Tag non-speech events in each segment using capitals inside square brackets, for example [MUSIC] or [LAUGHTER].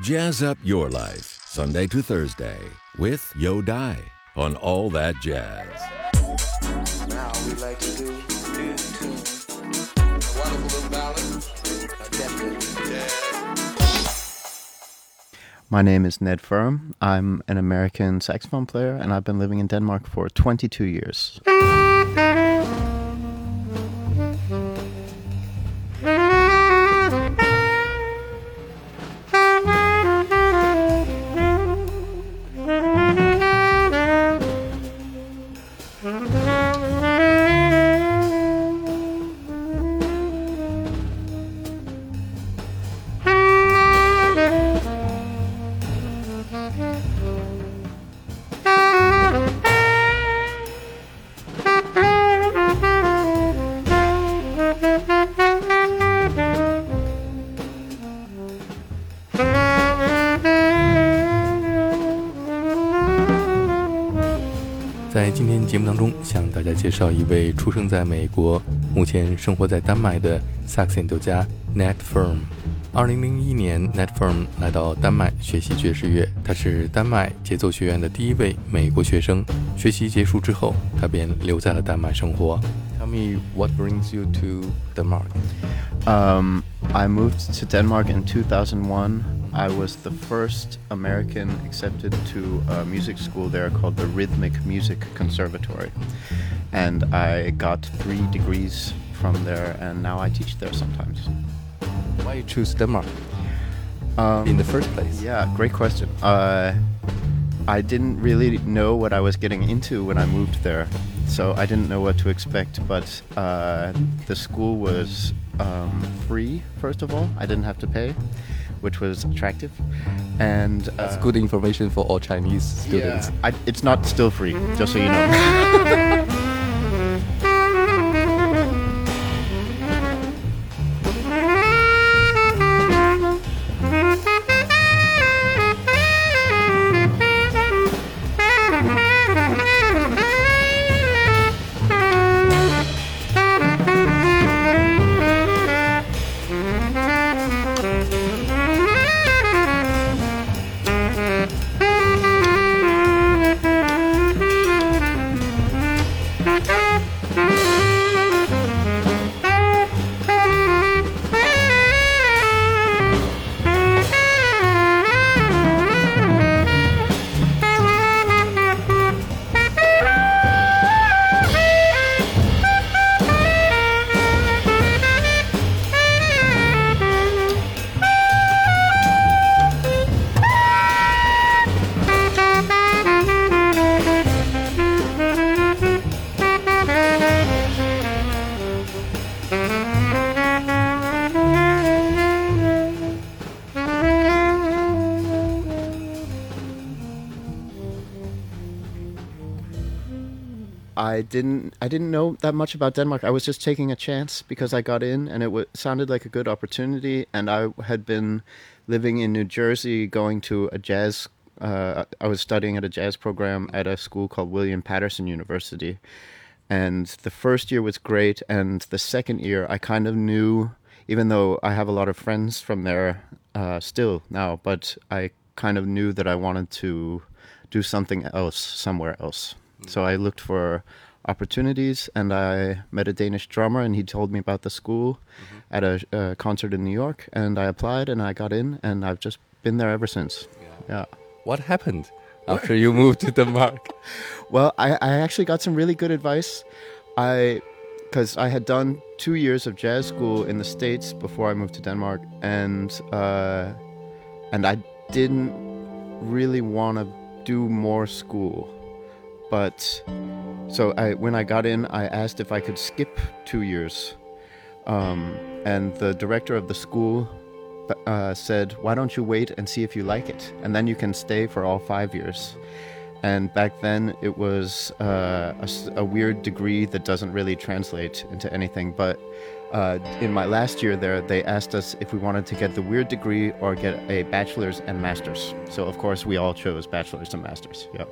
Jazz up your life, Sunday to Thursday, with Yo Dai on All That Jazz. Now we like to do in tune. A wonderful little ballad, attempted jazz. My name is Ned Ferm. I'm an American saxophone player, and I've been living in Denmark for 22 years. 介绍一位出生在美国、目前生活在丹麦的萨克斯演奏家 Ned Ferm。二零零一年，Ned Ferm 来到丹麦学习爵士乐，他是丹麦节奏学院的第一位美国学生。学习结束之后，他便留在了丹麦生活。Tell me what brings you to Denmark? Um, I moved to Denmark in 2001. I was the first American accepted to a music school there called the Rhythmic Music Conservatory. And I got three degrees from there, and now I teach there sometimes. Why you choose Denmark Um, in the first place? Yeah, great question. Uh, I didn't really know what I was getting into when I moved there, so I didn't know what to expect. But uh, the school was um, free, first of all. I didn't have to pay, which was attractive. And That's uh, good information for all Chinese students. Yeah, I, it's not still free, just so you know. [LAUGHS] didn't I didn't know that much about Denmark. I was just taking a chance because I got in and it w- sounded like a good opportunity. And I had been living in New Jersey, going to a jazz. Uh, I was studying at a jazz program at a school called William Paterson University, and the first year was great. And the second year, I kind of knew, even though I have a lot of friends from there uh, still now, but I kind of knew that I wanted to do something else somewhere else. So I looked for opportunities, and I met a Danish drummer, and he told me about the school at a uh, concert in New York, and I applied, and I got in, and I've just been there ever since. Yeah. What happened after you moved to Denmark? [LAUGHS] Well, I, I actually got some really good advice. I, because I had done two years of jazz school in the states before I moved to Denmark, and uh, and I didn't really want to do more school, but so I when I got in, I asked if I could skip two years, um, and the director of the school uh, said, "Why don't you wait and see if you like it, and then you can stay for all five years." And back then, it was uh, a, a weird degree that doesn't really translate into anything. But uh, in my last year there, they asked us if we wanted to get the weird degree or get a bachelor's and master's. So of course, we all chose bachelor's and master's. Yeah.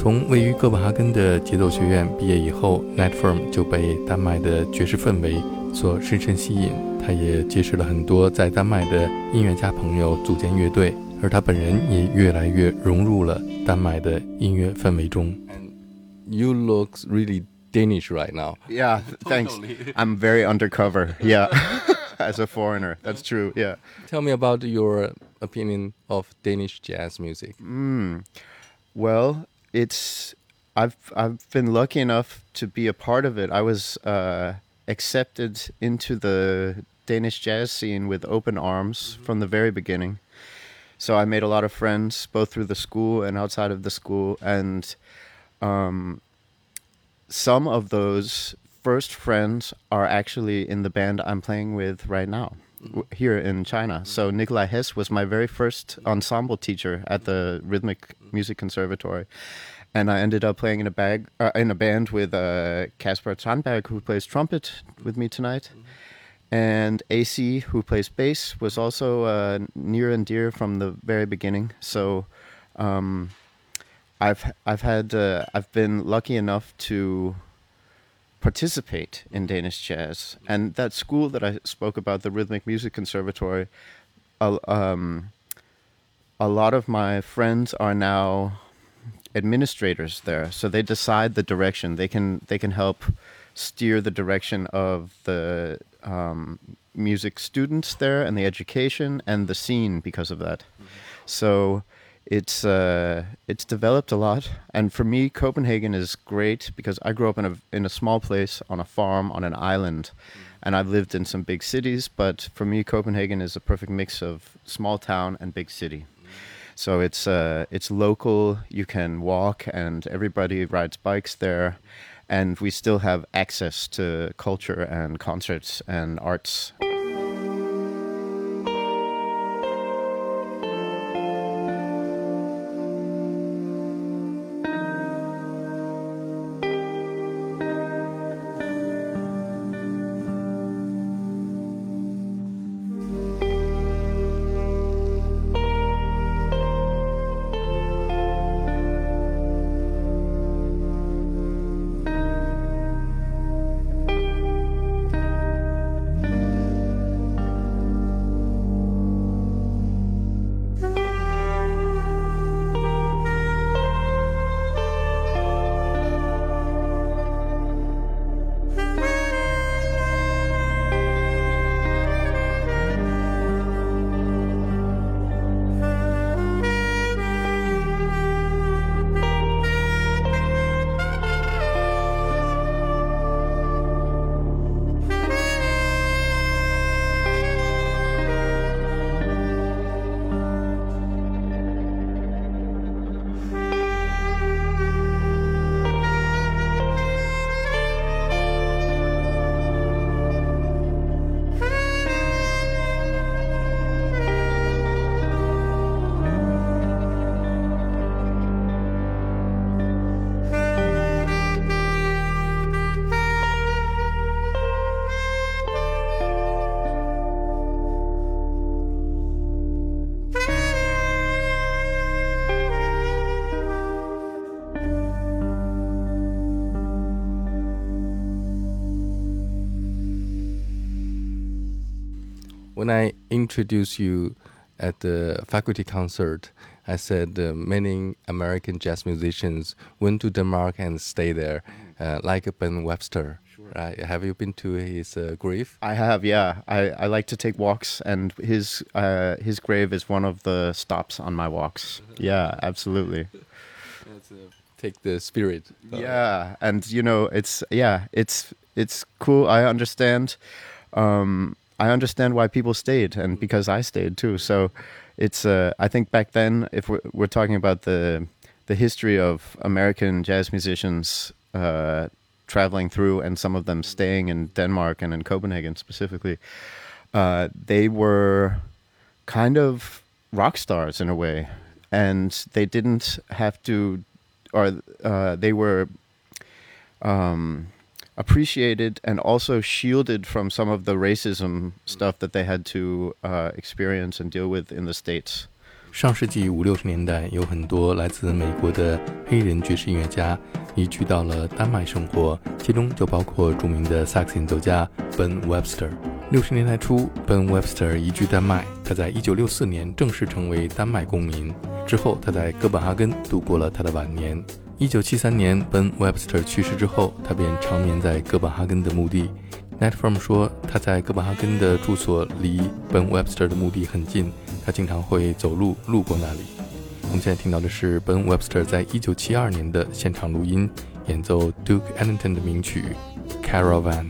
从位于哥本哈根的节奏学院毕业以后，Ned Ferm 就被丹麦的爵士氛围所深深吸引。他也结识了很多在丹麦的音乐家朋友，组建乐队，而他本人也越来越融入了丹麦的音乐氛围中。You look really Danish right now. Yeah, thanks. [LAUGHS] I'm very undercover. Yeah. [LAUGHS] as a foreigner. That's true. Yeah. Tell me about your opinion of Danish jazz music. Mm. Well, it's I've I've been lucky enough to be a part of it. I was uh, accepted into the Danish jazz scene with open arms from the very beginning. So I made a lot of friends both through the school and outside of the school, and um, some of those first friends are actually in the band I'm playing with right now here in China. So Nikolai Hess was my very first ensemble teacher at the Rhythmic Music Conservatory. And I ended up playing in a bag uh, in a band with uh, Kasper Tranberg, who plays trumpet with me tonight, and AC, who plays bass, was also uh, near and dear from the very beginning. So um, I've I've had uh, I've been lucky enough to participate in Danish jazz, and that school that I spoke about, the Rhythmic Music Conservatory, a, um, a lot of my friends are now administrators there, so they decide the direction. They can they can help steer the direction of the um, music students there and the education and the scene because of that. So it's uh, it's developed a lot, and for me, Copenhagen is great because I grew up in a in a small place on a farm on an island, and I've lived in some big cities. But for me, Copenhagen is a perfect mix of small town and big city. So it's uh, it's local. You can walk, and everybody rides bikes there, and we still have access to culture and concerts and arts. When I introduced you at the faculty concert, I said uh, many American jazz musicians went to Denmark and stay there, uh, like Ben Webster. Right? Have you been to his uh, grave? I have, yeah. I, I like to take walks, and his uh, his grave is one of the stops on my walks. [LAUGHS] Yeah, absolutely. take the spirit. Yeah, and you know, it's yeah, it's it's cool. I understand. Um, I understand why people stayed, and because I stayed too. So, it's uh, I think back then, if we're, we're talking about the the history of American jazz musicians uh, traveling through, and some of them staying in Denmark and in Copenhagen specifically, uh, they were kind of rock stars in a way, and they didn't have to, or uh, they were um, appreciated and also shielded from some of the racism stuff that they had to uh, experience and deal with in the states. 上世纪五六十年代，有很多来自美国的黑人爵士音乐家移居到了丹麦生活，其中就包括着名的萨克斯演奏家 Ben Webster。六十年代初，Ben Webster 移居丹麦，他在一九六四年正式成为丹麦公民。之后，他在哥本哈根度过了他的晚年。 一九七三年，Ben Webster 去世之后，他便长眠在哥本哈根的墓地。Net Firm 说，他在哥本哈根的住所离 Ben Webster 的墓地很近，他经常会走路路过那里。我们现在听到的是 Ben Webster 在一九七二年的现场录音，演奏 Duke Ellington 的名曲《Caravan》。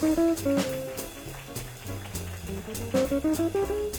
Thank you.